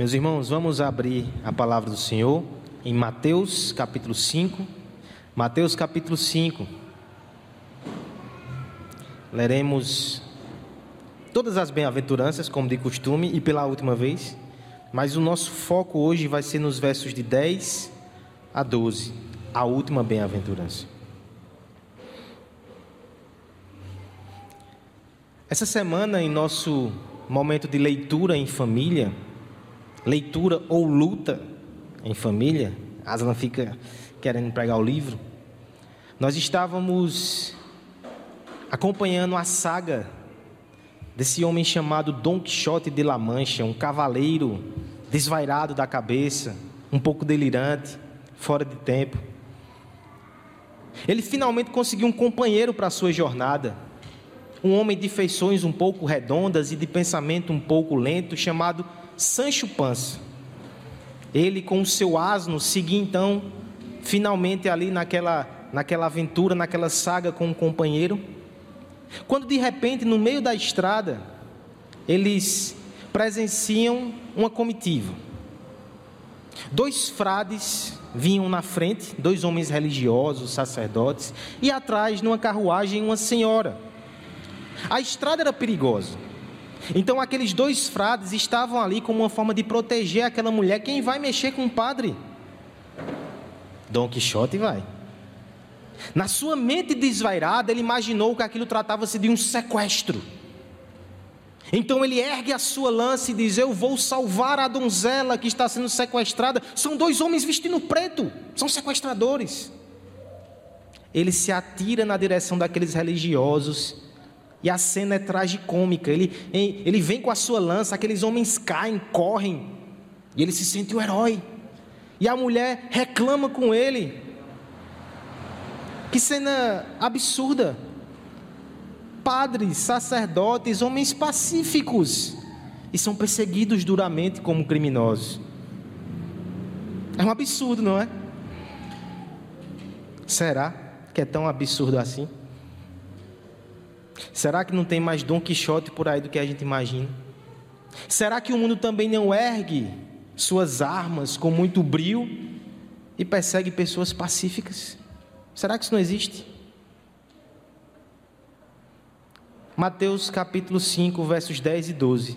Meus irmãos, vamos abrir a palavra do Senhor em Mateus capítulo 5. Mateus capítulo 5. Leremos todas as bem-aventuranças, como de costume, e pela última vez, mas o nosso foco hoje vai ser nos versos de 10 a 12, a última bem-aventurança. Essa semana, em nosso momento de leitura em família, leitura ou luta em família, Aslan fica querendo pregar o livro. Nós estávamos acompanhando a saga desse homem chamado Dom Quixote de La Mancha, um cavaleiro desvairado da cabeça, um pouco delirante, fora de tempo. Ele finalmente conseguiu um companheiro para a sua jornada, um homem de feições um pouco redondas e de pensamento um pouco lento, chamado Sancho Panza. Ele, com o seu asno, seguia então, finalmente ali naquela, naquela aventura, naquela saga com um companheiro. Quando de repente, no meio da estrada, eles presenciam uma comitiva. Dois frades vinham na frente, dois homens religiosos, sacerdotes, e atrás, numa carruagem, uma senhora. A estrada era perigosa. Então aqueles dois frades estavam ali como uma forma de proteger aquela mulher. Quem vai mexer com o padre? Dom Quixote vai. Na sua mente desvairada, ele imaginou que aquilo tratava-se de um sequestro. Então ele ergue a sua lança e diz: Eu vou salvar a donzela que está sendo sequestrada. São dois homens vestindo preto, são sequestradores. Ele se atira na direção daqueles religiosos e a cena é tragicômica. Ele, ele vem com a sua lança, aqueles homens caem, correm, e ele se sente o herói. E a mulher reclama com ele. Que cena absurda. Padres, sacerdotes, homens pacíficos, e são perseguidos duramente como criminosos. É um absurdo, não é? Será que é tão absurdo assim? Será que não tem mais Dom Quixote por aí do que a gente imagina? Será que o mundo também não ergue suas armas com muito brio e persegue pessoas pacíficas? Será que isso não existe? Mateus capítulo 5, versos 10 e 12.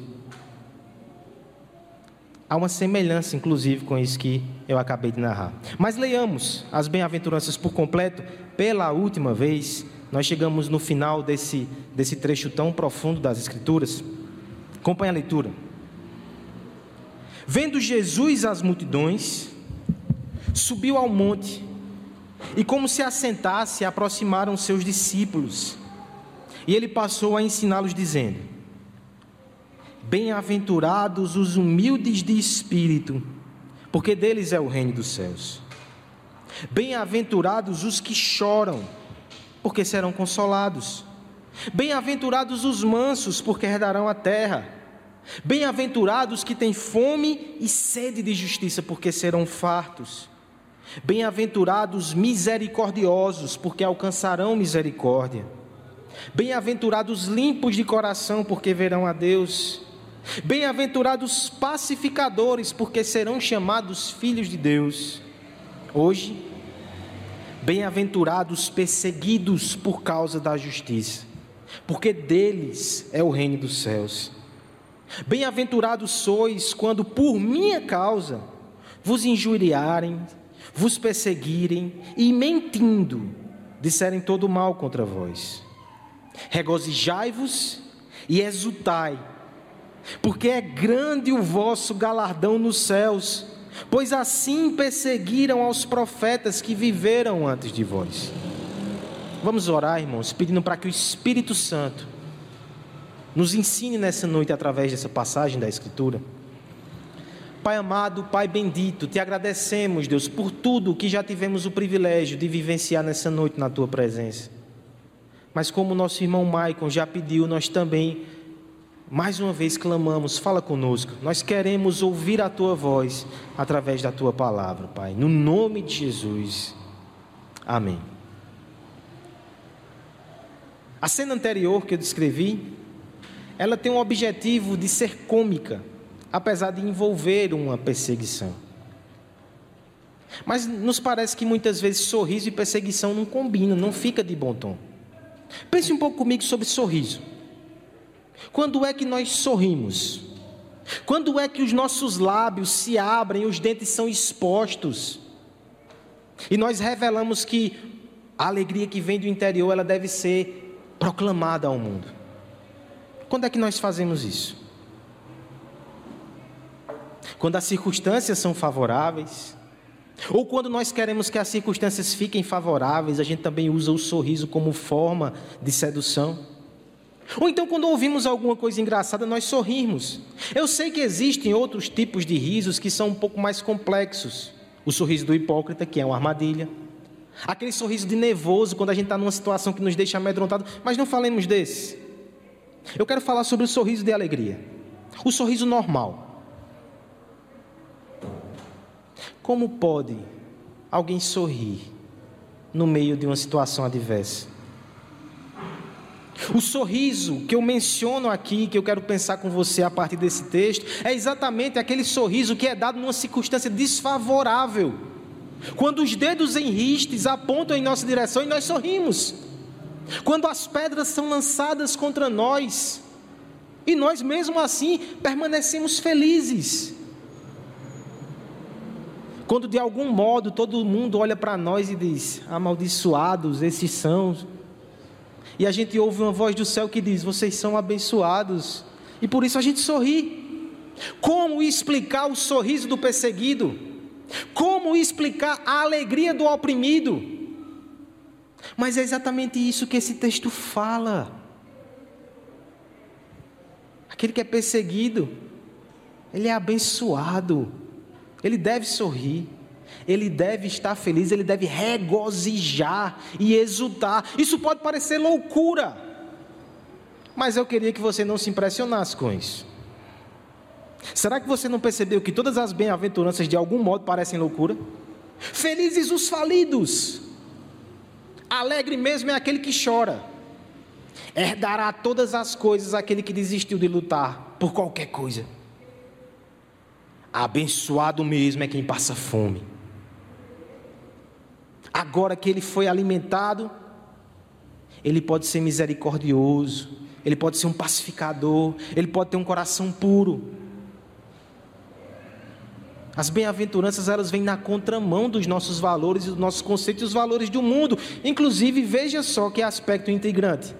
Há uma semelhança, inclusive, com isso que eu acabei de narrar. Mas leiamos as bem-aventuranças por completo pela última vez nós chegamos no final desse, desse trecho tão profundo das Escrituras. Acompanhe a leitura. Vendo Jesus as multidões, subiu ao monte, e como se assentasse, aproximaram seus discípulos. E ele passou a ensiná-los, dizendo: Bem-aventurados os humildes de espírito, porque deles é o reino dos céus. Bem-aventurados os que choram, porque serão consolados. Bem-aventurados os mansos, porque herdarão a terra. Bem-aventurados que têm fome e sede de justiça, porque serão fartos. Bem-aventurados misericordiosos, porque alcançarão misericórdia. Bem-aventurados limpos de coração, porque verão a Deus. Bem-aventurados pacificadores, porque serão chamados filhos de Deus. Hoje, Bem-aventurados perseguidos por causa da justiça, porque deles é o reino dos céus. Bem-aventurados sois quando por minha causa vos injuriarem, vos perseguirem e mentindo disserem todo mal contra vós. Regozijai-vos e exultai, porque é grande o vosso galardão nos céus pois assim perseguiram aos profetas que viveram antes de vós. Vamos orar, irmãos, pedindo para que o Espírito Santo nos ensine nessa noite através dessa passagem da Escritura. Pai amado, Pai bendito, te agradecemos, Deus, por tudo que já tivemos o privilégio de vivenciar nessa noite na tua presença. Mas como nosso irmão Maicon já pediu, nós também mais uma vez clamamos, fala conosco. Nós queremos ouvir a tua voz através da tua palavra, Pai. No nome de Jesus. Amém. A cena anterior que eu descrevi, ela tem o objetivo de ser cômica, apesar de envolver uma perseguição. Mas nos parece que muitas vezes sorriso e perseguição não combinam, não fica de bom tom. Pense um pouco comigo sobre sorriso. Quando é que nós sorrimos? Quando é que os nossos lábios se abrem, os dentes são expostos? E nós revelamos que a alegria que vem do interior, ela deve ser proclamada ao mundo. Quando é que nós fazemos isso? Quando as circunstâncias são favoráveis, ou quando nós queremos que as circunstâncias fiquem favoráveis, a gente também usa o sorriso como forma de sedução. Ou então, quando ouvimos alguma coisa engraçada, nós sorrimos. Eu sei que existem outros tipos de risos que são um pouco mais complexos. O sorriso do hipócrita, que é uma armadilha. Aquele sorriso de nervoso quando a gente está numa situação que nos deixa amedrontado. Mas não falemos desse. Eu quero falar sobre o sorriso de alegria. O sorriso normal. Como pode alguém sorrir no meio de uma situação adversa? O sorriso que eu menciono aqui, que eu quero pensar com você a partir desse texto, é exatamente aquele sorriso que é dado numa circunstância desfavorável. Quando os dedos em ristes apontam em nossa direção e nós sorrimos. Quando as pedras são lançadas contra nós e nós mesmo assim permanecemos felizes. Quando de algum modo todo mundo olha para nós e diz: amaldiçoados esses são. E a gente ouve uma voz do céu que diz: vocês são abençoados. E por isso a gente sorri. Como explicar o sorriso do perseguido? Como explicar a alegria do oprimido? Mas é exatamente isso que esse texto fala. Aquele que é perseguido, ele é abençoado. Ele deve sorrir, ele deve estar feliz, ele deve regozijar e exultar. Isso pode parecer loucura, mas eu queria que você não se impressionasse com isso. Será que você não percebeu que todas as bem-aventuranças de algum modo parecem loucura? Felizes os falidos, alegre mesmo é aquele que chora, herdará todas as coisas aquele que desistiu de lutar por qualquer coisa. Abençoado mesmo é quem passa fome. Agora que ele foi alimentado, ele pode ser misericordioso, ele pode ser um pacificador, ele pode ter um coração puro. As bem-aventuranças elas vêm na contramão dos nossos valores dos nossos conceitos e os valores do mundo. Inclusive, veja só que aspecto integrante.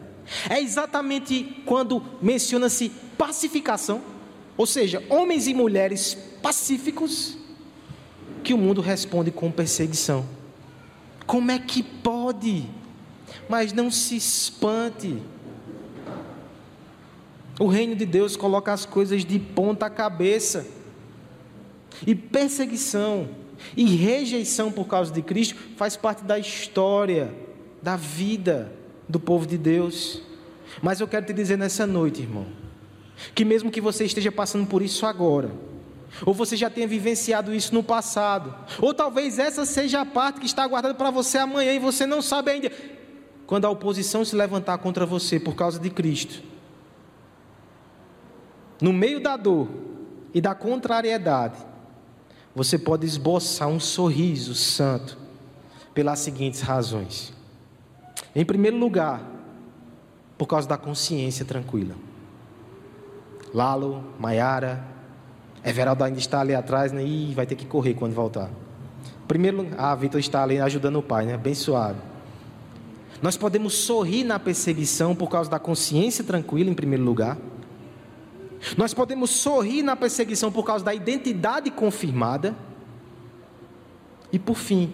É exatamente quando menciona-se pacificação, ou seja, homens e mulheres pacíficos, que o mundo responde com perseguição. Como é que pode? Mas não se espante. O reino de Deus coloca as coisas de ponta cabeça. E perseguição e rejeição por causa de Cristo faz parte da história, da vida do povo de Deus. Mas eu quero te dizer nessa noite, irmão, que mesmo que você esteja passando por isso agora, ou você já tenha vivenciado isso no passado, ou talvez essa seja a parte que está aguardando para você amanhã e você não sabe ainda. Quando a oposição se levantar contra você por causa de Cristo, no meio da dor e da contrariedade, você pode esboçar um sorriso santo pelas seguintes razões. Em primeiro lugar, por causa da consciência tranquila. Lalo, Maiara, Everaldo ainda está ali atrás, né? E vai ter que correr quando voltar. Primeiro, ah, Vitor está ali ajudando o pai, né? Abençoado. Nós podemos sorrir na perseguição por causa da consciência tranquila, em primeiro lugar. Nós podemos sorrir na perseguição por causa da identidade confirmada. E por fim,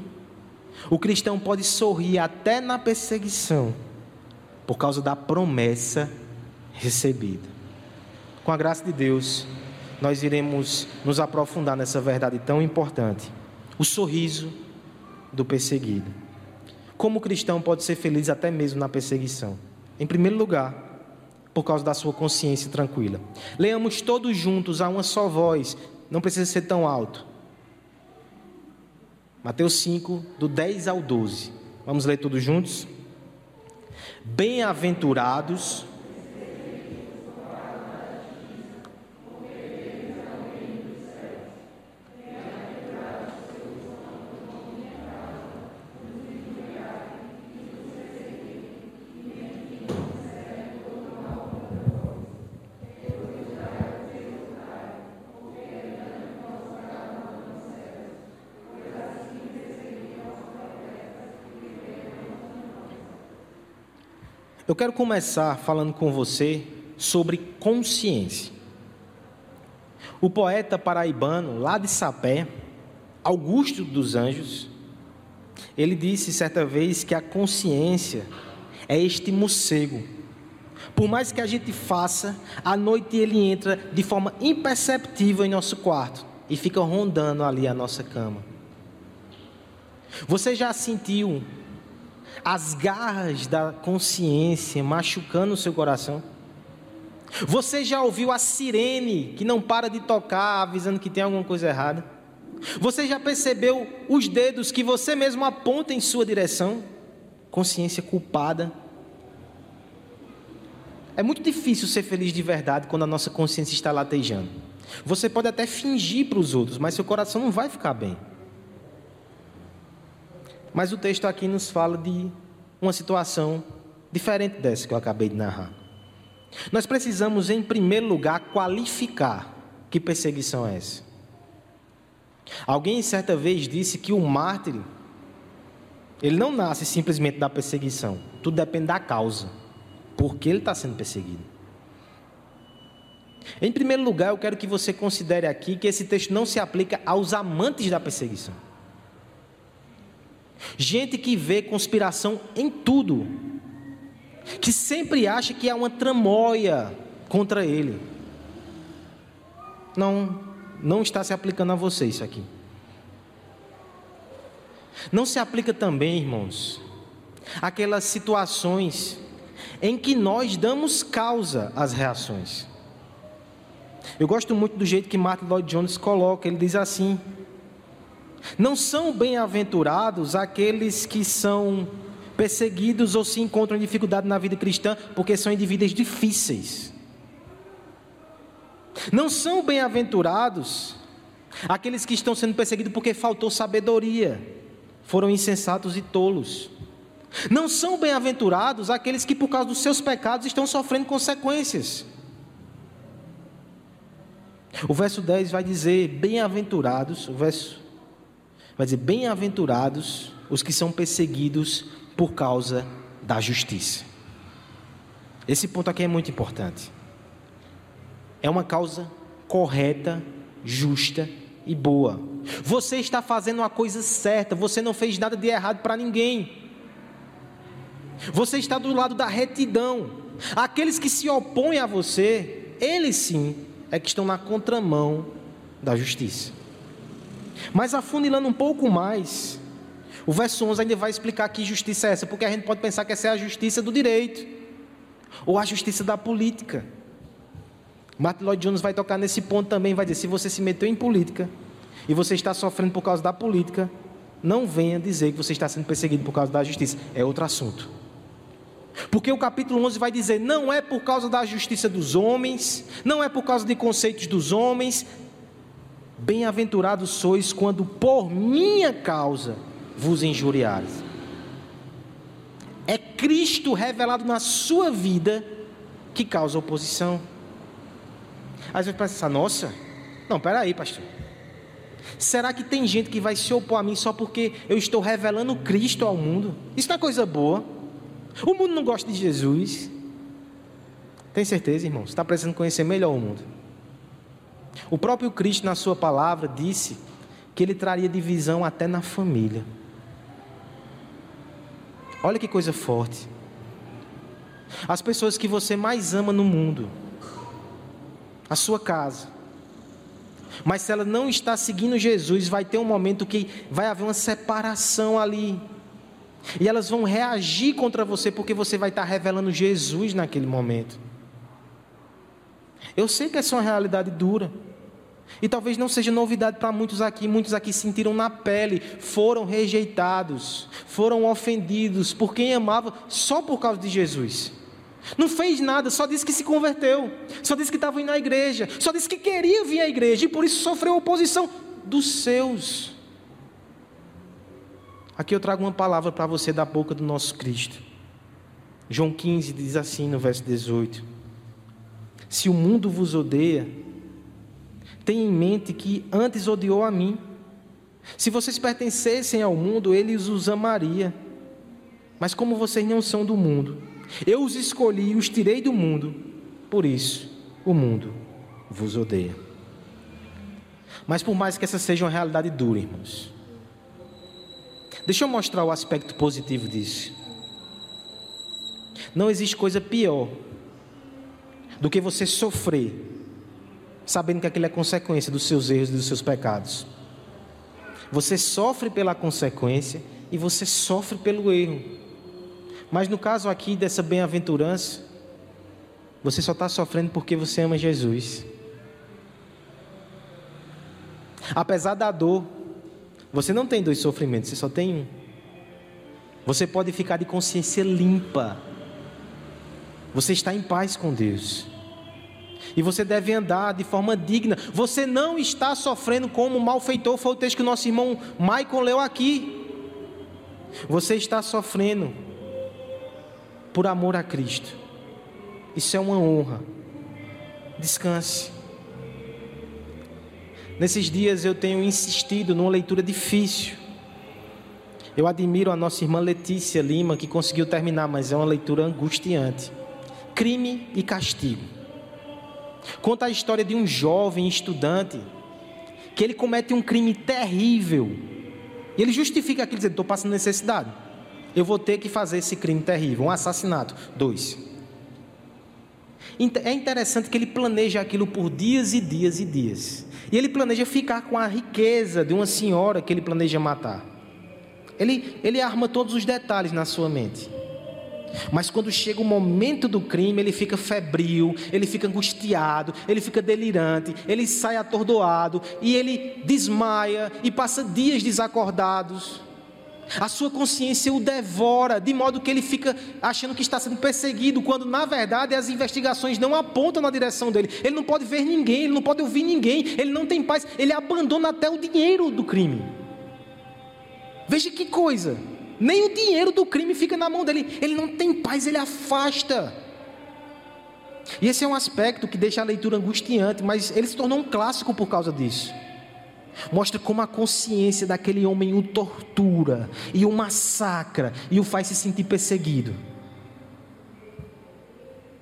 o cristão pode sorrir até na perseguição por causa da promessa recebida. Com a graça de Deus, nós iremos nos aprofundar nessa verdade tão importante: o sorriso do perseguido. Como o cristão pode ser feliz até mesmo na perseguição? Em primeiro lugar, por causa da sua consciência tranquila. Leamos todos juntos a uma só voz, não precisa ser tão alto. Mateus 5, do 10 ao 12. Vamos ler todos juntos? Bem-aventurados Eu quero começar falando com você sobre consciência. O poeta paraibano, lá de Sapé, Augusto dos Anjos, ele disse certa vez que a consciência é este morcego. Por mais que a gente faça, à noite ele entra de forma imperceptível em nosso quarto e fica rondando ali a nossa cama. Você já sentiu as garras da consciência machucando o seu coração? Você já ouviu a sirene que não para de tocar, avisando que tem alguma coisa errada? Você já percebeu os dedos que você mesmo aponta em sua direção? Consciência culpada. É muito difícil ser feliz de verdade quando a nossa consciência está latejando. Você pode até fingir para os outros, mas seu coração não vai ficar bem. Mas o texto aqui nos fala de uma situação diferente dessa que eu acabei de narrar. Nós precisamos, em primeiro lugar, qualificar que perseguição é essa. Alguém certa vez disse que o mártir, ele não nasce simplesmente da perseguição, tudo depende da causa, porque ele está sendo perseguido. Em primeiro lugar, eu quero que você considere aqui que esse texto não se aplica aos amantes da perseguição. Gente que vê conspiração em tudo, que sempre acha que há uma tramóia contra ele. Não, não está se aplicando a você isso aqui. Não se aplica também, irmãos, aquelas situações em que nós damos causa às reações. Eu gosto muito do jeito que Martin Lloyd Jones coloca, ele diz assim: não são bem-aventurados aqueles que são perseguidos ou se encontram em dificuldade na vida cristã porque são indivíduos difíceis. Não são bem-aventurados aqueles que estão sendo perseguidos porque faltou sabedoria, foram insensatos e tolos. Não são bem-aventurados aqueles que, por causa dos seus pecados, estão sofrendo consequências. O verso 10 vai dizer: Bem-aventurados, o verso vai dizer: Bem-aventurados os que são perseguidos por causa da justiça. Esse ponto aqui é muito importante. É uma causa correta, justa e boa. Você está fazendo uma coisa certa, você não fez nada de errado para ninguém. Você está do lado da retidão. Aqueles que se opõem a você, eles sim é que estão na contramão da justiça. Mas afunilando um pouco mais, o verso 11 ainda vai explicar que justiça é essa, porque a gente pode pensar que essa é a justiça do direito, ou a justiça da política. Martin Lloyd Jones vai tocar nesse ponto também, vai dizer: se você se meteu em política e você está sofrendo por causa da política, não venha dizer que você está sendo perseguido por causa da justiça, é outro assunto. Porque o capítulo 11 vai dizer: não é por causa da justiça dos homens, não é por causa de conceitos dos homens. Bem-aventurados sois quando por minha causa vos injuriares. É Cristo revelado na sua vida que causa oposição. Você vai pensar: nossa, não, peraí, pastor. Será que tem gente que vai se opor a mim só porque eu estou revelando Cristo ao mundo? Isso não é coisa boa. O mundo não gosta de Jesus. Tem certeza, irmão? Você está precisando conhecer melhor o mundo. O próprio Cristo, na sua palavra, disse que ele traria divisão até na família. Olha que coisa forte. As pessoas que você mais ama no mundo, a sua casa. Mas se ela não está seguindo Jesus, vai ter um momento que vai haver uma separação ali. E elas vão reagir contra você porque você vai estar revelando Jesus naquele momento. Eu sei que essa é uma realidade dura. E talvez não seja novidade para muitos aqui. Muitos aqui sentiram na pele, foram rejeitados, foram ofendidos por quem amava só por causa de Jesus. Não fez nada, só disse que se converteu, só disse que estava indo à igreja, só disse que queria vir à igreja e por isso sofreu oposição dos seus. Aqui eu trago uma palavra para você da boca do nosso Cristo. João 15 diz assim no verso 18: Se o mundo vos odeia, tenha em mente que antes odiou a mim. Se vocês pertencessem ao mundo, ele os amaria. Mas como vocês não são do mundo, Eu os escolhi e os tirei do mundo, por isso o mundo vos odeia. Mas por mais que essa seja uma realidade dura, irmãos, deixa eu mostrar o aspecto positivo disso. Não existe coisa pior do que você sofrer sabendo que aquilo é consequência dos seus erros e dos seus pecados. Você sofre pela consequência e você sofre pelo erro. Mas no caso aqui dessa bem-aventurança, você só está sofrendo porque você ama Jesus. Apesar da dor, você não tem dois sofrimentos, você só tem um. Você pode ficar de consciência limpa. Você está em paz com Deus. E você deve andar de forma digna. Você não está sofrendo como malfeitor, foi o texto que o nosso irmão Michael leu aqui. Você está sofrendo por amor a Cristo. Isso é uma honra. Descanse. Nesses dias eu tenho insistido numa leitura difícil. Eu admiro a nossa irmã Letícia Lima, que conseguiu terminar, mas é uma leitura angustiante. Crime e castigo. Conta a história de um jovem estudante que ele comete um crime terrível. E ele justifica aquilo dizendo: estou passando necessidade. Eu vou ter que fazer esse crime terrível, um assassinato. Dois. É interessante que ele planeja aquilo por dias e dias e dias. E ele planeja ficar com a riqueza de uma senhora que ele planeja matar. Ele, ele arma todos os detalhes na sua mente. Mas quando chega o momento do crime, ele fica febril, ele fica angustiado, ele fica delirante, ele sai atordoado e ele desmaia e passa dias desacordados. A sua consciência o devora, de modo que ele fica achando que está sendo perseguido, quando na verdade as investigações não apontam na direção dele. Ele não pode ver ninguém, ele não pode ouvir ninguém, ele não tem paz, ele abandona até o dinheiro do crime. Veja que coisa. Nem o dinheiro do crime fica na mão dele. Ele não tem paz, ele afasta. E esse é um aspecto que deixa a leitura angustiante, mas ele se tornou um clássico por causa disso. Mostra como a consciência daquele homem o tortura e o massacra e o faz se sentir perseguido.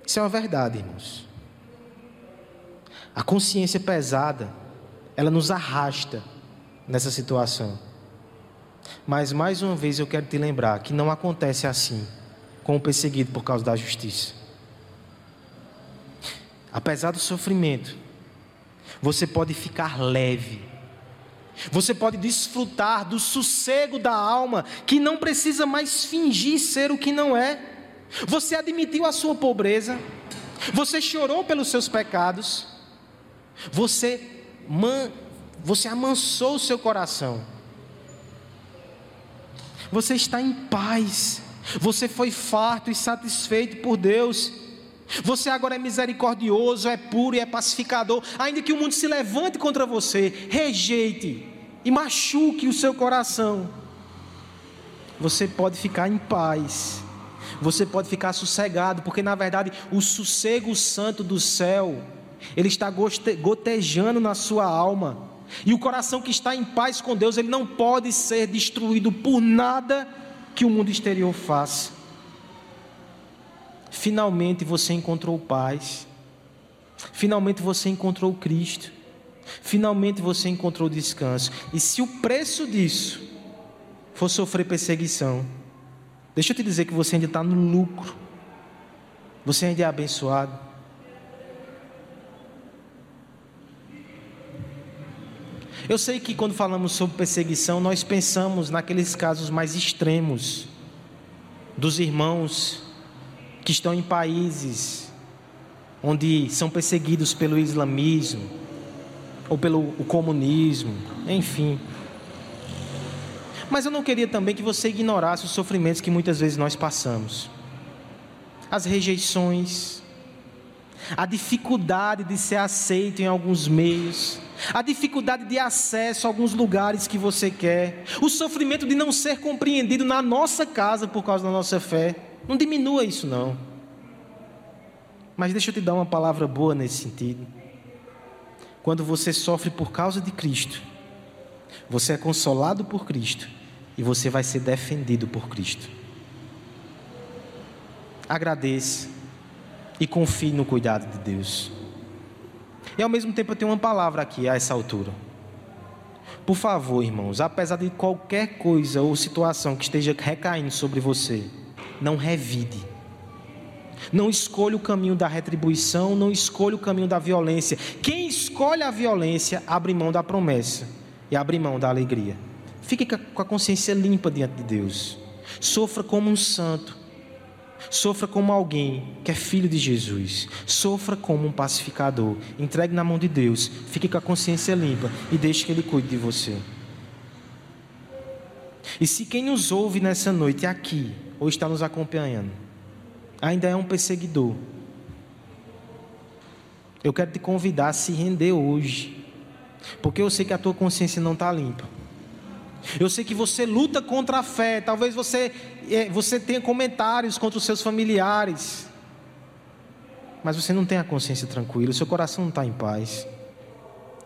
Isso é uma verdade, irmãos. A consciência pesada, ela nos arrasta nessa situação. Mas mais uma vez eu quero te lembrar que não acontece assim com o perseguido por causa da justiça. Apesar do sofrimento, você pode ficar leve. Você pode desfrutar do sossego da alma, que não precisa mais fingir ser o que não é. Você admitiu a sua pobreza, você chorou pelos seus pecados, você, man, você amansou o seu coração você está em paz. Você foi farto e satisfeito por Deus. Você agora é misericordioso, é puro e é pacificador. Ainda que o mundo se levante contra você, rejeite e machuque o seu coração. Você pode ficar em paz. Você pode ficar sossegado, porque na verdade o sossego santo do céu, ele está gotejando na sua alma. E o coração que está em paz com Deus, ele não pode ser destruído por nada que o mundo exterior faça. Finalmente você encontrou paz. Finalmente você encontrou Cristo. Finalmente você encontrou descanso. E se o preço disso for sofrer perseguição, deixa eu te dizer que você ainda está no lucro. Você ainda é abençoado. Eu sei que quando falamos sobre perseguição, nós pensamos naqueles casos mais extremos dos irmãos que estão em países onde são perseguidos pelo islamismo ou pelo comunismo, enfim. Mas eu não queria também que você ignorasse os sofrimentos que muitas vezes nós passamos. As rejeições, a dificuldade de ser aceito em alguns meios, a dificuldade de acesso a alguns lugares que você quer, o sofrimento de não ser compreendido na nossa casa por causa da nossa fé. Não diminua isso, não. Mas deixa eu te dar uma palavra boa nesse sentido. Quando você sofre por causa de Cristo, você é consolado por Cristo e você vai ser defendido por Cristo. agradeça e confie no cuidado de Deus. E ao mesmo tempo eu tenho uma palavra aqui a essa altura. Por favor, irmãos, apesar de qualquer coisa ou situação que esteja recaindo sobre você, não revide. Não escolha o caminho da retribuição, não escolha o caminho da violência. Quem escolhe a violência abre mão da promessa e abre mão da alegria. Fique com a consciência limpa diante de Deus. Sofra como um santo. Sofra como alguém que é filho de Jesus. Sofra como um pacificador. Entregue na mão de Deus. Fique com a consciência limpa e deixe que Ele cuide de você. E se quem nos ouve nessa noite aqui, ou está nos acompanhando, ainda é um perseguidor, eu quero te convidar a se render hoje, porque eu sei que a tua consciência não está limpa. Eu sei que você luta contra a fé. Talvez você, é, você tenha comentários contra os seus familiares. Mas você não tem a consciência tranquila, o seu coração não está em paz.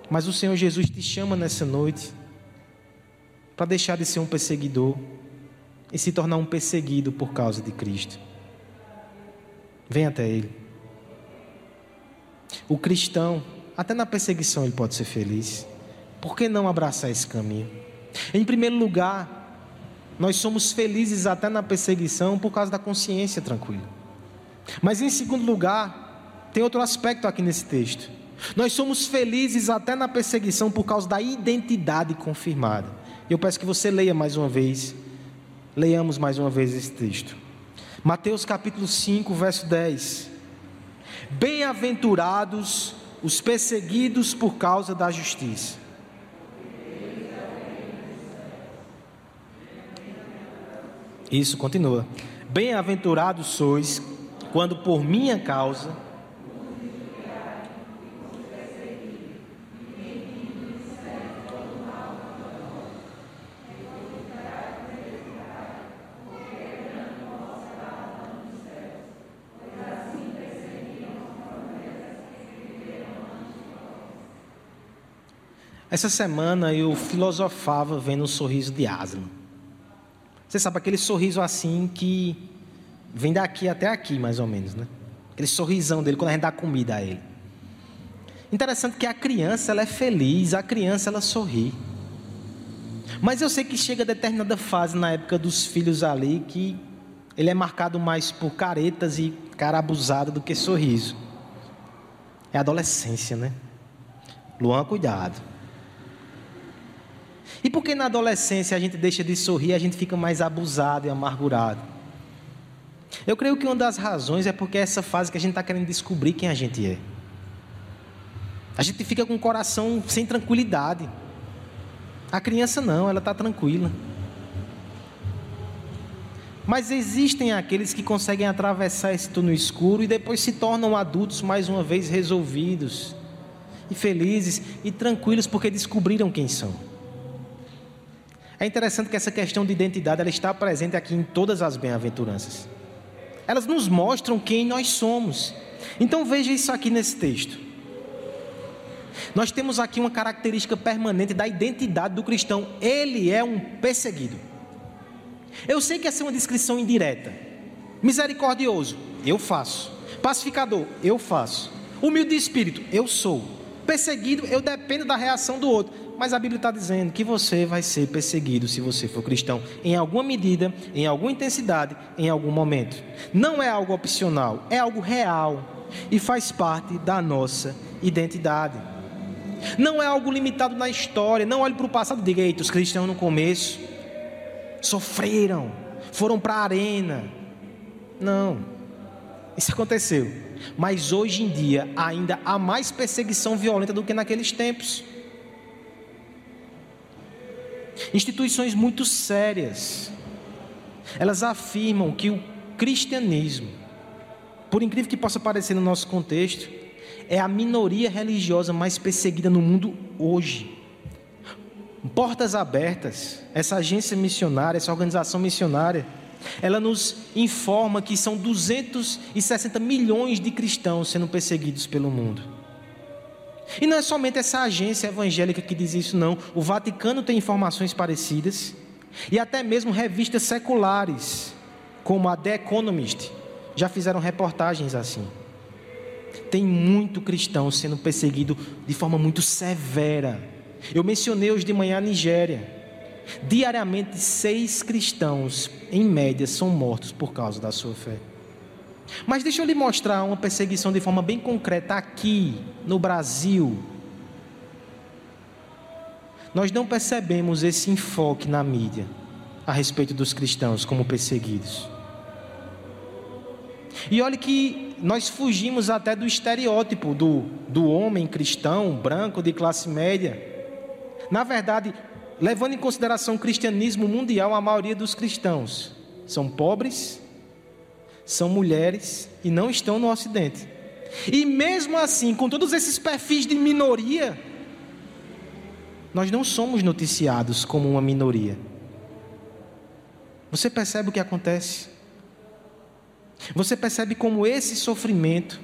Mas o Senhor Jesus te chama nessa noite para deixar de ser um perseguidor e se tornar um perseguido por causa de Cristo. Vem até Ele. O cristão, até na perseguição, ele pode ser feliz. Por que não abraçar esse caminho? Em primeiro lugar, nós somos felizes até na perseguição por causa da consciência tranquila. Mas em segundo lugar, tem outro aspecto aqui nesse texto. Nós somos felizes até na perseguição por causa da identidade confirmada. Eu peço que você leia mais uma vez. Leiamos mais uma vez esse texto. Mateus capítulo 5, verso 10. Bem-aventurados os perseguidos por causa da justiça Isso, continua. Bem-aventurados sois quando por minha causa Essa semana eu filosofava vendo o sorriso de Aslan. Você sabe aquele sorriso assim que vem daqui até aqui, mais ou menos, né? Aquele sorrisão dele quando a gente dá comida a ele. Interessante que a criança ela é feliz, a criança ela sorri. Mas eu sei que chega determinada fase na época dos filhos ali que ele é marcado mais por caretas e cara abusada do que sorriso. É adolescência, né? Luan, cuidado. E por que na adolescência a gente deixa de sorrir, a gente fica mais abusado e amargurado? Eu creio que uma das razões é porque é essa fase que a gente está querendo descobrir quem a gente é. A gente fica com o coração sem tranquilidade. A criança não, ela está tranquila. Mas existem aqueles que conseguem atravessar esse túnel escuro e depois se tornam adultos mais uma vez resolvidos e felizes e tranquilos porque descobriram quem são. É interessante que essa questão de identidade ela está presente aqui em todas as bem-aventuranças. Elas nos mostram quem nós somos. Então veja isso aqui nesse texto. Nós temos aqui uma característica permanente da identidade do cristão. Ele é um perseguido. Eu sei que essa é uma descrição indireta. Misericordioso, eu faço. Pacificador, eu faço. Humilde de espírito, eu sou. Perseguido, eu dependo da reação do outro. Mas a Bíblia está dizendo que você vai ser perseguido se você for cristão, em alguma medida, em alguma intensidade, em algum momento. Não é algo opcional, é algo real e faz parte da nossa identidade. Não é algo limitado na história. Não olhe para o passado diga: Eita, os cristãos no começo sofreram, foram para a arena. Não, isso aconteceu. Mas hoje em dia ainda há mais perseguição violenta do que naqueles tempos. Instituições muito sérias. Elas afirmam que o cristianismo, por incrível que possa parecer no nosso contexto, é a minoria religiosa mais perseguida no mundo hoje. Portas Abertas, essa agência missionária, essa organização missionária, ela nos informa que são 260 milhões de cristãos sendo perseguidos pelo mundo. E não é somente essa agência evangélica que diz isso, não. O Vaticano tem informações parecidas. E até mesmo revistas seculares, como a The Economist, já fizeram reportagens assim. Tem muito cristão sendo perseguido de forma muito severa. Eu mencionei hoje de manhã a Nigéria. Diariamente, seis cristãos, em média, são mortos por causa da sua fé. Mas deixa eu lhe mostrar uma perseguição de forma bem concreta aqui, no Brasil. Nós não percebemos esse enfoque na mídia a respeito dos cristãos como perseguidos. E olhe que nós fugimos até do estereótipo do, do homem cristão, branco, de classe média. Na verdade, levando em consideração o cristianismo mundial, a maioria dos cristãos são pobres, são mulheres e não estão no Ocidente. E mesmo assim, com todos esses perfis de minoria, nós não somos noticiados como uma minoria. Você percebe o que acontece? Você percebe como esse sofrimento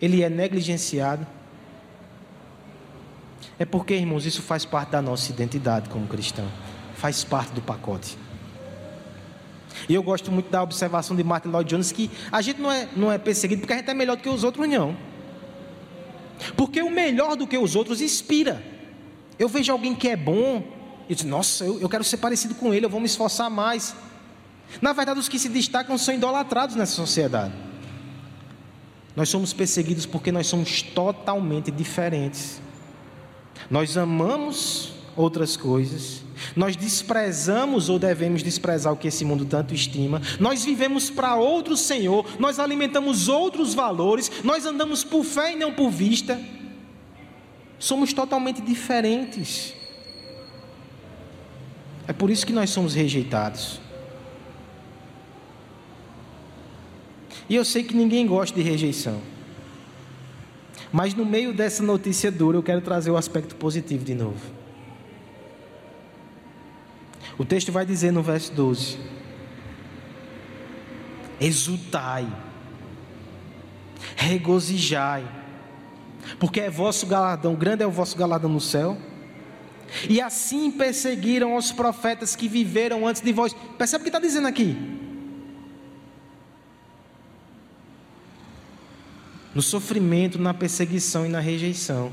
ele é negligenciado? É porque, irmãos, isso faz parte da nossa identidade como cristão. Faz parte do pacote. E eu gosto muito da observação de Martin Lloyd Jones que a gente não é, não é perseguido porque a gente é melhor do que os outros, não. Porque o melhor do que os outros inspira. Eu vejo alguém que é bom e digo, nossa, eu, eu quero ser parecido com ele, eu vou me esforçar mais. Na verdade, os que se destacam são idolatrados nessa sociedade. Nós somos perseguidos porque nós somos totalmente diferentes. Nós amamos outras coisas, nós desprezamos ou devemos desprezar o que esse mundo tanto estima, nós vivemos para outro Senhor, nós alimentamos outros valores, nós andamos por fé e não por vista. Somos totalmente diferentes. É por isso que nós somos rejeitados. E eu sei que ninguém gosta de rejeição. Mas no meio dessa notícia dura, eu quero trazer o aspecto positivo de novo. O texto vai dizer no verso 12: Exultai, regozijai, porque é vosso galardão, grande é o vosso galardão no céu. E assim perseguiram os profetas que viveram antes de vós. Percebe o que está dizendo aqui? no sofrimento, na perseguição e na rejeição,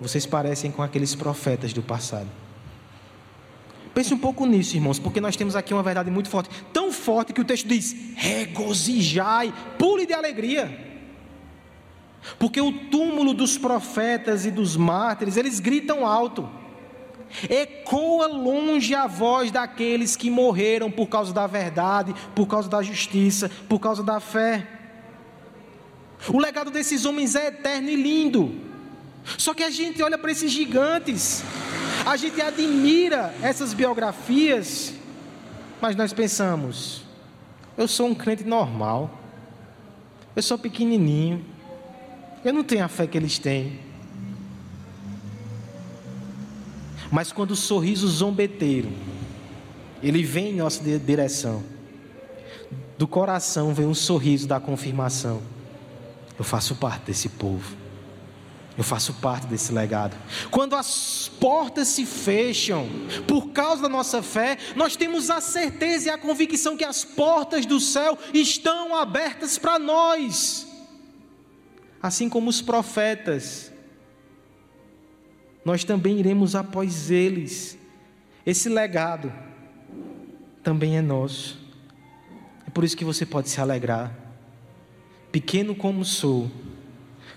vocês parecem com aqueles profetas do passado. Pense um pouco nisso, irmãos, porque nós temos aqui uma verdade muito forte, tão forte que o texto diz: regozijai, pule de alegria. Porque o túmulo dos profetas e dos mártires, eles gritam alto. Ecoa longe a voz daqueles que morreram por causa da verdade, por causa da justiça, por causa da fé. O legado desses homens é eterno e lindo. Só que a gente olha para esses gigantes, a gente admira essas biografias, mas nós pensamos: eu sou um crente normal, eu sou pequenininho, eu não tenho a fé que eles têm. Mas quando o sorriso zombeteiro, ele vem em nossa direção, do coração vem um sorriso da confirmação. Eu faço parte desse povo. Eu faço parte desse legado. Quando as portas se fecham por causa da nossa fé, nós temos a certeza e a convicção que as portas do céu estão abertas para nós. Assim como os profetas, nós também iremos após eles. Esse legado também é nosso. É por isso que você pode se alegrar pequeno como sou,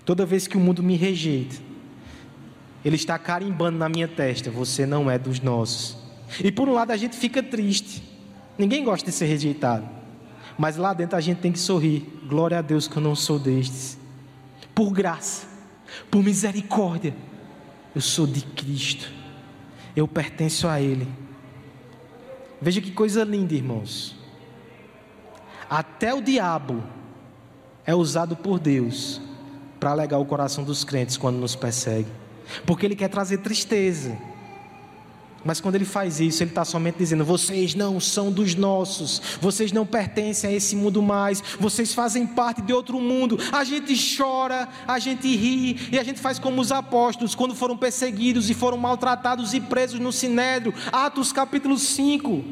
toda vez que o mundo me rejeita, ele está carimbando na minha testa: você não é dos nossos. E por um lado a gente fica triste, ninguém gosta de ser rejeitado, mas lá dentro a gente tem que sorrir: glória a Deus que eu não sou destes, por graça, por misericórdia, eu sou de Cristo, eu pertenço a Ele. Veja que coisa linda, irmãos. Até o diabo é usado por Deus para alegar o coração dos crentes quando nos persegue, porque Ele quer trazer tristeza. Mas quando ele faz isso, ele está somente dizendo: vocês não são dos nossos, vocês não pertencem a esse mundo mais, vocês fazem parte de outro mundo. A gente chora, a gente ri e a gente faz como os apóstolos quando foram perseguidos e foram maltratados e presos no sinédrio. Atos capítulo 5.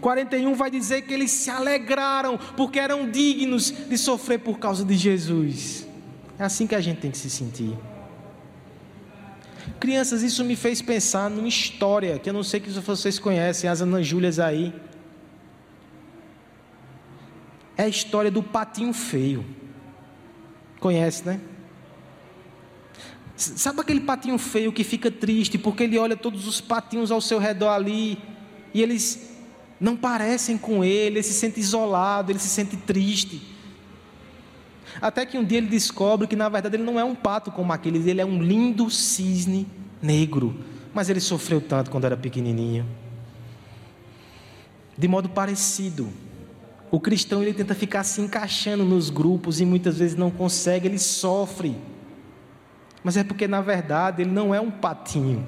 41 vai dizer que eles se alegraram porque eram dignos de sofrer por causa de Jesus. É assim que a gente tem que se sentir. Crianças, isso me fez pensar numa história que eu não sei que vocês conhecem, as Ana Júlias aí. É a história do patinho feio. Conhece, né? Sabe aquele patinho feio que fica triste porque ele olha todos os patinhos ao seu redor ali e eles não parecem com ele, ele se sente isolado, ele se sente triste. Até que um dia ele descobre que na verdade ele não é um pato como aqueles, ele é um lindo cisne negro. Mas ele sofreu tanto quando era pequenininho. De modo parecido, o cristão ele tenta ficar se encaixando nos grupos e muitas vezes não consegue, ele sofre. Mas é porque na verdade ele não é um patinho.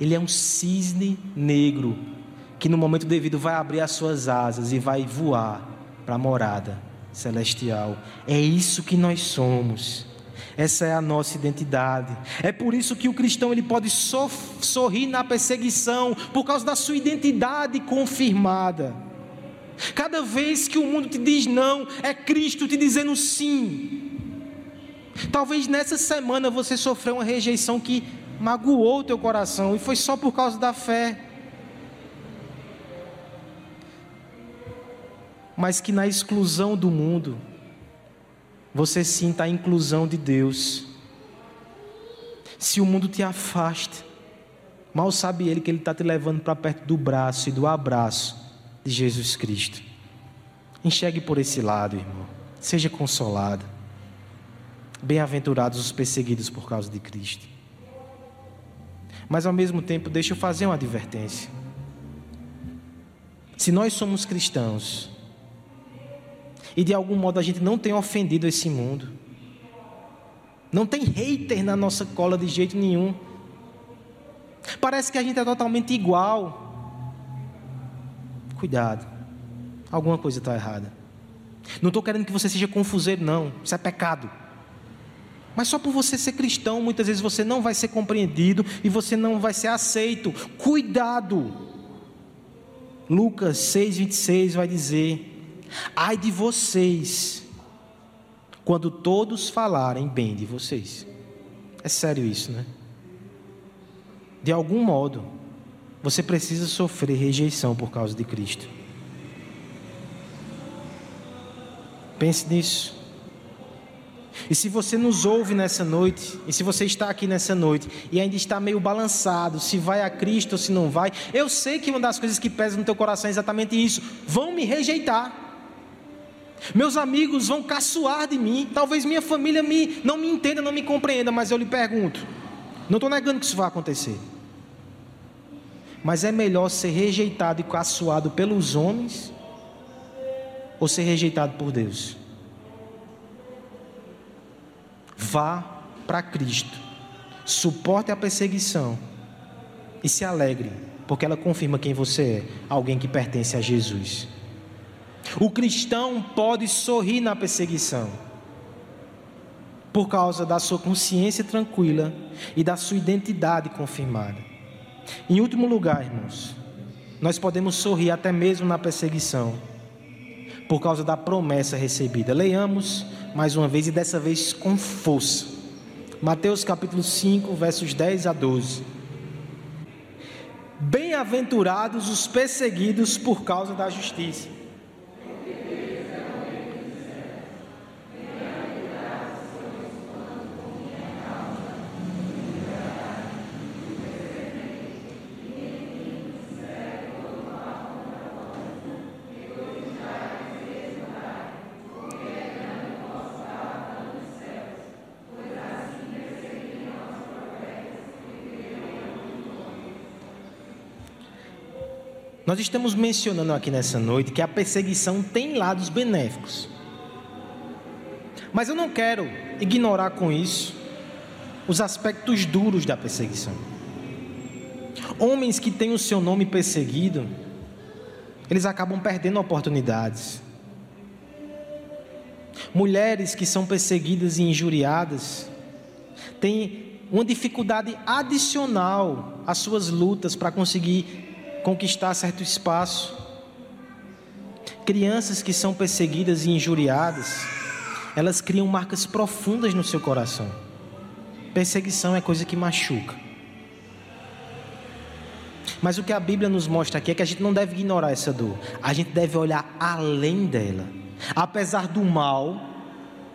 Ele é um cisne negro que no momento devido vai abrir as suas asas e vai voar para a morada celestial. É isso que nós somos. Essa é a nossa identidade. É por isso que o cristão ele pode sorrir na perseguição por causa da sua identidade confirmada. Cada vez que o mundo te diz não, é Cristo te dizendo sim. Talvez nessa semana você sofreu uma rejeição que magoou o teu coração e foi só por causa da fé. Mas que na exclusão do mundo você sinta a inclusão de Deus. Se o mundo te afasta, mal sabe ele que ele está te levando para perto do braço e do abraço de Jesus Cristo. Enxergue por esse lado, irmão. Seja consolado. Bem-aventurados os perseguidos por causa de Cristo. Mas ao mesmo tempo, deixa eu fazer uma advertência. Se nós somos cristãos e de algum modo a gente não tem ofendido esse mundo, não tem hater na nossa cola de jeito nenhum, parece que a gente é totalmente igual. Cuidado, alguma coisa está errada. Não estou querendo que você seja confuseiro, não, isso é pecado. Mas só por você ser cristão, muitas vezes você não vai ser compreendido e você não vai ser aceito. Cuidado! Lucas 6,26 vai dizer: Ai de vocês, quando todos falarem bem de vocês. É sério isso, né? De algum modo, você precisa sofrer rejeição por causa de Cristo. Pense nisso. E se você nos ouve nessa noite, e se você está aqui nessa noite e ainda está meio balançado, se vai a Cristo ou se não vai, eu sei que uma das coisas que pesa no teu coração é exatamente isso: vão me rejeitar. Meus amigos vão caçoar de mim, talvez minha família me, não me entenda, não me compreenda, mas eu lhe pergunto: não estou negando que isso vai acontecer, mas é melhor ser rejeitado e caçoado pelos homens ou ser rejeitado por Deus? Vá para Cristo, suporte a perseguição e se alegre, porque ela confirma quem você é, alguém que pertence a Jesus. O cristão pode sorrir na perseguição, por causa da sua consciência tranquila e da sua identidade confirmada. Em último lugar, irmãos, nós podemos sorrir até mesmo na perseguição, por causa da promessa recebida. Leiamos mais uma vez e dessa vez com força. Mateus capítulo 5, versos 10 a 12. Bem-aventurados os perseguidos por causa da justiça Nós estamos mencionando aqui nessa noite que a perseguição tem lados benéficos. Mas eu não quero ignorar com isso os aspectos duros da perseguição. Homens que têm o seu nome perseguido, eles acabam perdendo oportunidades. Mulheres que são perseguidas e injuriadas têm uma dificuldade adicional às suas lutas para conseguir conquistar certo espaço. crianças que são perseguidas e injuriadas, elas criam marcas profundas no seu coração. Perseguição é coisa que machuca. Mas o que a Bíblia nos mostra aqui é que a gente não deve ignorar essa dor, a gente deve olhar além dela. Apesar do mal,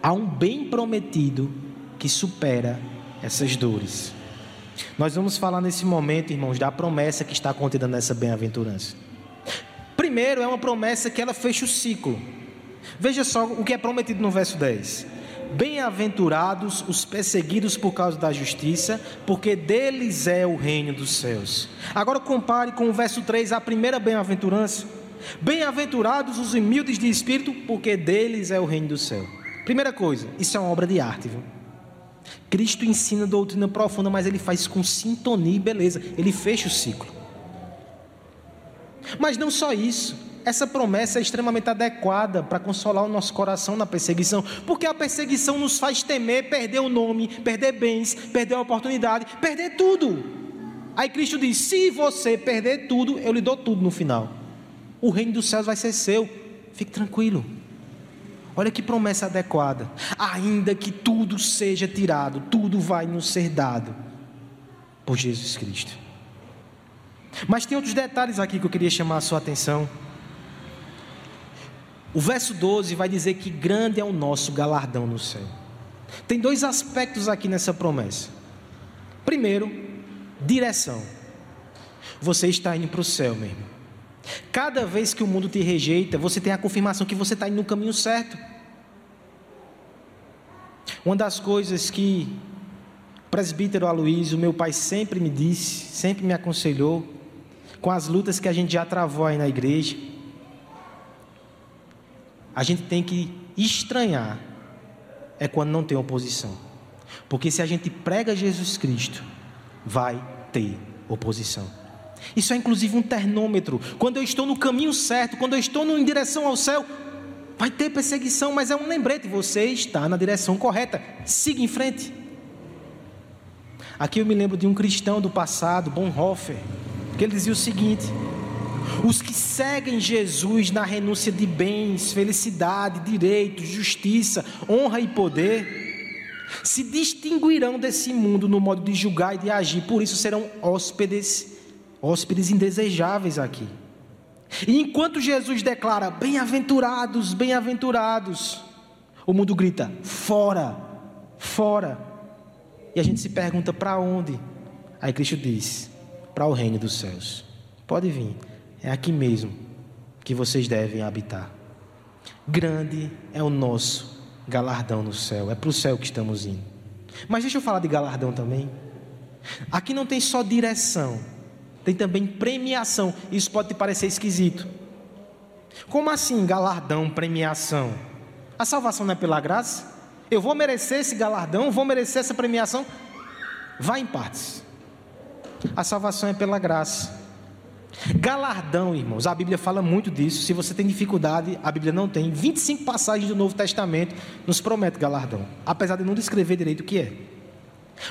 há um bem prometido que supera essas dores. Nós vamos falar nesse momento, irmãos, da promessa que está contida nessa bem-aventurança. Primeiro, é uma promessa que ela fecha o ciclo. Veja só o que é prometido no verso 10. Bem-aventurados os perseguidos por causa da justiça, porque deles é o reino dos céus. Agora compare com o verso 3, a primeira bem-aventurança. Bem-aventurados os humildes de espírito, porque deles é o reino do céu. Primeira coisa, isso é uma obra de arte, viu? Cristo ensina doutrina profunda, mas ele faz com sintonia e beleza. Ele fecha o ciclo. Mas não só isso. Essa promessa é extremamente adequada para consolar o nosso coração na perseguição, porque a perseguição nos faz temer perder o nome, perder bens, perder a oportunidade, perder tudo. Aí Cristo diz: se você perder tudo, eu lhe dou tudo no final. O reino dos céus vai ser seu. Fique tranquilo. Olha que promessa adequada. Ainda que tudo seja tirado, tudo vai nos ser dado por Jesus Cristo. Mas tem outros detalhes aqui que eu queria chamar a sua atenção. O verso 12 vai dizer que grande é o nosso galardão no céu. Tem dois aspectos aqui nessa promessa. Primeiro, direção. Você está indo para o céu mesmo. Cada vez que o mundo te rejeita, você tem a confirmação que você está indo no caminho certo. Uma das coisas que o presbítero Aloysio, meu pai, sempre me disse, sempre me aconselhou, com as lutas que a gente já travou aí na igreja, a gente tem que estranhar é quando não tem oposição. Porque se a gente prega Jesus Cristo, vai ter oposição. Isso é inclusive um termômetro. Quando eu estou no caminho certo, quando eu estou em direção ao céu, vai ter perseguição, mas é um lembrete: você está na direção correta, siga em frente. Aqui eu me lembro de um cristão do passado, Bonhoeffer, que ele dizia o seguinte: os que seguem Jesus na renúncia de bens, felicidade, direitos, justiça, honra e poder, se distinguirão desse mundo no modo de julgar e de agir, por isso serão hóspedes hóspedes indesejáveis aqui. E enquanto Jesus declara: Bem-aventurados, bem-aventurados, o mundo grita: Fora, fora. E a gente se pergunta: Para onde? Aí Cristo diz: Para o reino dos céus. Pode vir, é aqui mesmo que vocês devem habitar. Grande é o nosso galardão no céu, é para o céu que estamos indo. Mas deixa eu falar de galardão também. Aqui não tem só direção, tem também premiação. Isso pode te parecer esquisito. Como assim galardão, premiação? A salvação não é pela graça? Eu vou merecer esse galardão, vou merecer essa premiação? Vai em partes. A salvação é pela graça. Galardão, irmãos, a Bíblia fala muito disso. Se você tem dificuldade, a Bíblia não tem. 25 passagens do Novo Testamento nos promete galardão, apesar de não descrever direito o que é.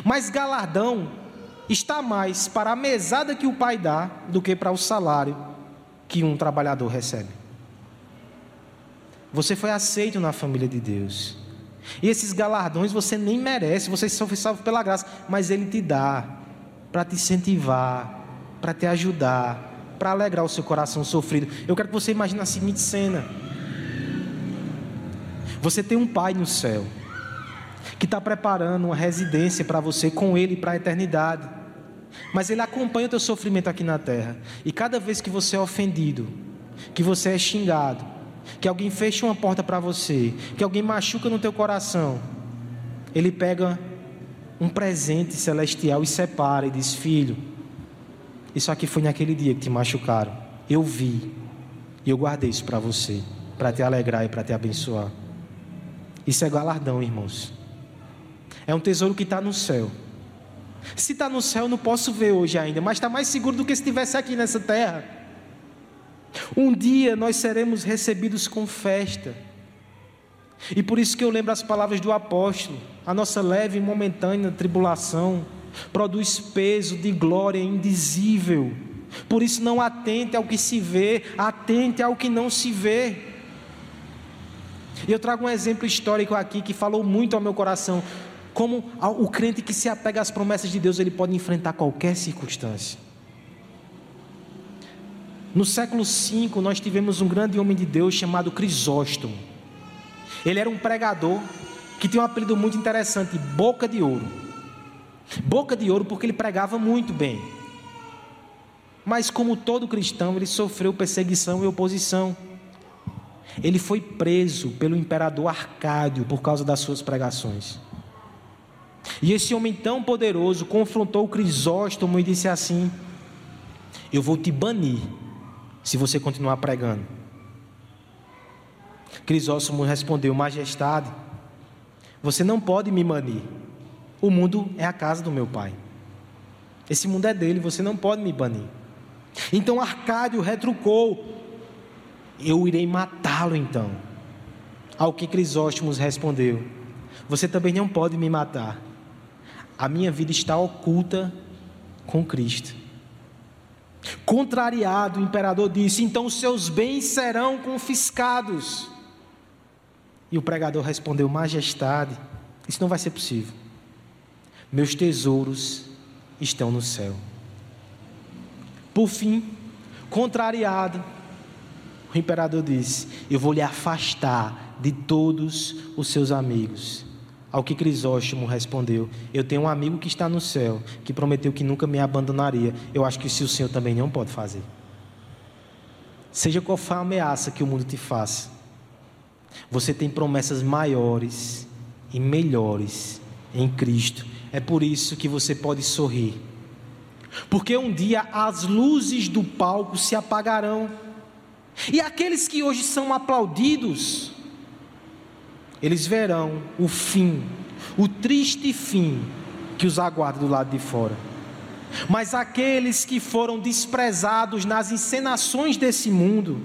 Mas galardão está mais para a mesada que o pai dá do que para o salário que um trabalhador recebe. Você foi aceito na família de Deus. E esses galardões você nem merece, você só foi salvo pela graça, mas Ele te dá para te incentivar, para te ajudar, para alegrar o seu coração sofrido. Eu quero que você imagine a seguinte cena: você tem um pai no céu que está preparando uma residência para você com Ele para a eternidade mas Ele acompanha o teu sofrimento aqui na terra. E cada vez que você é ofendido, que você é xingado, que alguém fecha uma porta para você, que alguém machuca no teu coração, Ele pega um presente celestial e separa e diz: Filho, isso aqui foi naquele dia que te machucaram. Eu vi e eu guardei isso para você, para te alegrar e para te abençoar. Isso é galardão, irmãos. É um tesouro que está no céu. Se está no céu, não posso ver hoje ainda, mas está mais seguro do que se estivesse aqui nessa terra. Um dia nós seremos recebidos com festa. E por isso que eu lembro as palavras do apóstolo: a nossa leve e momentânea tribulação produz peso de glória indizível. Por isso, não atente ao que se vê, atente ao que não se vê. E eu trago um exemplo histórico aqui que falou muito ao meu coração. Como o crente que se apega às promessas de Deus, ele pode enfrentar qualquer circunstância. No século V, nós tivemos um grande homem de Deus chamado Crisóstomo. Ele era um pregador que tinha um apelido muito interessante, Boca de Ouro. Boca de Ouro porque ele pregava muito bem. Mas como todo cristão, ele sofreu perseguição e oposição. Ele foi preso pelo imperador Arcádio por causa das suas pregações. E esse homem tão poderoso confrontou Crisóstomo e disse assim: Eu vou te banir se você continuar pregando. Crisóstomo respondeu: Majestade, você não pode me banir. O mundo é a casa do meu pai. Esse mundo é dele, você não pode me banir. Então Arcádio retrucou: Eu irei matá-lo então. Ao que Crisóstomo respondeu: Você também não pode me matar. A minha vida está oculta com Cristo. Contrariado, o imperador disse: Então os seus bens serão confiscados. E o pregador respondeu: Majestade, isso não vai ser possível. Meus tesouros estão no céu. Por fim, contrariado, o imperador disse: Eu vou lhe afastar de todos os seus amigos. Ao que Crisóstomo respondeu: Eu tenho um amigo que está no céu, que prometeu que nunca me abandonaria. Eu acho que se o Senhor também não pode fazer. Seja qual for a ameaça que o mundo te faça, você tem promessas maiores e melhores em Cristo. É por isso que você pode sorrir. Porque um dia as luzes do palco se apagarão. E aqueles que hoje são aplaudidos eles verão o fim, o triste fim que os aguarda do lado de fora. Mas aqueles que foram desprezados nas encenações desse mundo,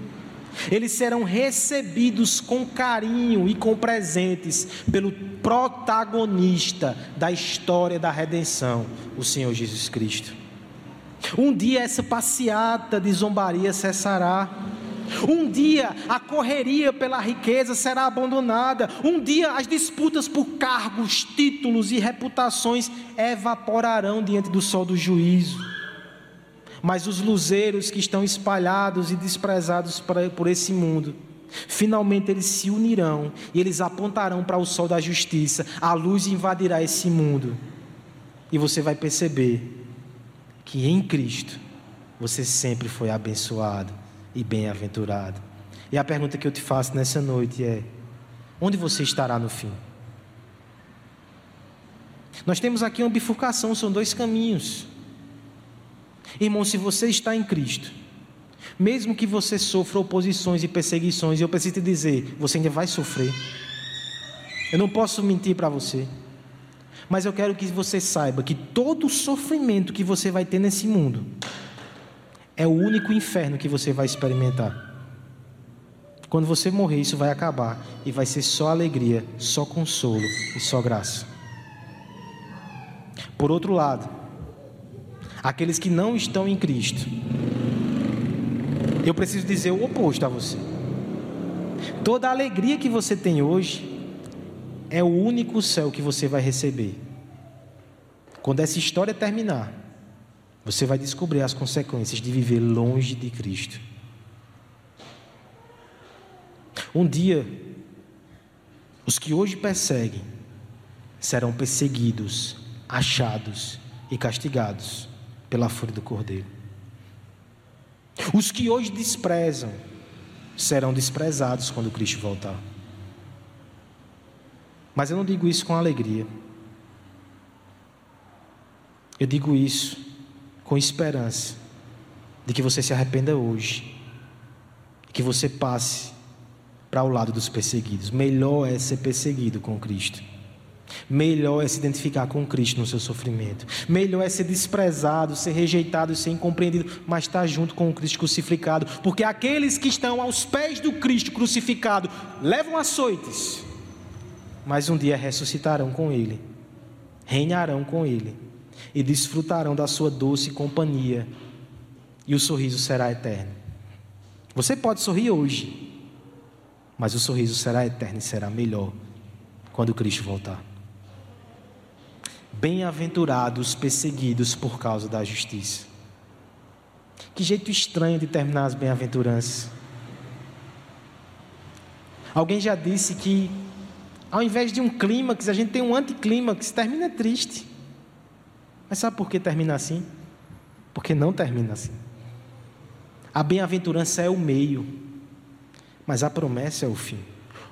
eles serão recebidos com carinho e com presentes pelo protagonista da história da redenção, o Senhor Jesus Cristo. Um dia essa passeata de zombaria cessará um dia a correria pela riqueza será abandonada. Um dia as disputas por cargos, títulos e reputações evaporarão diante do sol do juízo. Mas os luzeiros que estão espalhados e desprezados por esse mundo, finalmente eles se unirão e eles apontarão para o sol da justiça. A luz invadirá esse mundo. E você vai perceber que em Cristo você sempre foi abençoado e bem-aventurado. E a pergunta que eu te faço nessa noite é: onde você estará no fim? Nós temos aqui uma bifurcação, são dois caminhos. Irmão, se você está em Cristo, mesmo que você sofra oposições e perseguições, eu preciso te dizer, você ainda vai sofrer. Eu não posso mentir para você. Mas eu quero que você saiba que todo o sofrimento que você vai ter nesse mundo, é o único inferno que você vai experimentar. Quando você morrer, isso vai acabar e vai ser só alegria, só consolo e só graça. Por outro lado, aqueles que não estão em Cristo, eu preciso dizer o oposto a você. Toda a alegria que você tem hoje é o único céu que você vai receber. Quando essa história terminar, você vai descobrir as consequências de viver longe de Cristo. Um dia, os que hoje perseguem serão perseguidos, achados e castigados pela fúria do Cordeiro. Os que hoje desprezam serão desprezados quando Cristo voltar. Mas eu não digo isso com alegria. Eu digo isso com esperança de que você se arrependa hoje, que você passe para o lado dos perseguidos. Melhor é ser perseguido com Cristo. Melhor é se identificar com Cristo no seu sofrimento. Melhor é ser desprezado, ser rejeitado ser incompreendido, mas estar junto com o Cristo crucificado. Porque aqueles que estão aos pés do Cristo crucificado levam açoites, mas um dia ressuscitarão com Ele, reinarão com Ele e desfrutarão da sua doce companhia, e o sorriso será eterno. Você pode sorrir hoje, Mas o sorriso será eterno e será melhor quando Cristo voltar. Bem-aventurados perseguidos por causa da justiça. Que jeito estranho de terminar as bem-aventuranças. Alguém já disse que, ao invés de um clímax, a gente tem um anticlímax, termina triste. Mas sabe por que termina assim? Porque não termina assim. A bem-aventurança é o meio, mas a promessa é o fim.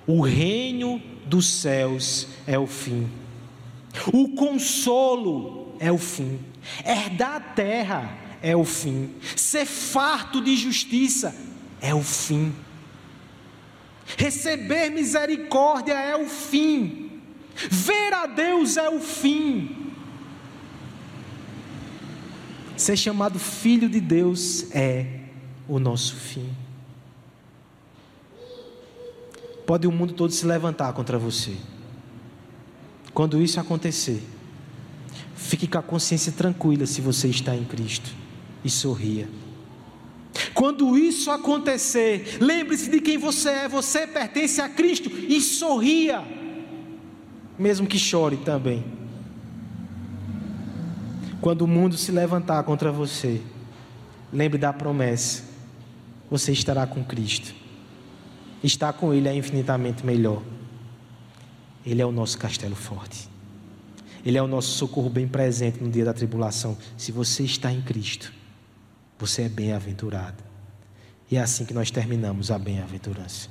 O reino dos céus é o fim. O consolo é o fim. Herdar a terra é o fim. Ser farto de justiça é o fim. Receber misericórdia é o fim. Ver a Deus é o fim. Ser chamado filho de Deus é o nosso fim. Pode o mundo todo se levantar contra você. Quando isso acontecer, fique com a consciência tranquila se você está em Cristo e sorria. Quando isso acontecer, lembre-se de quem você é, você pertence a Cristo e sorria, mesmo que chore também. Quando o mundo se levantar contra você, lembre da promessa: você estará com Cristo. Estar com Ele é infinitamente melhor. Ele é o nosso castelo forte. Ele é o nosso socorro bem presente no dia da tribulação. Se você está em Cristo, você é bem-aventurado. E é assim que nós terminamos a bem-aventurança.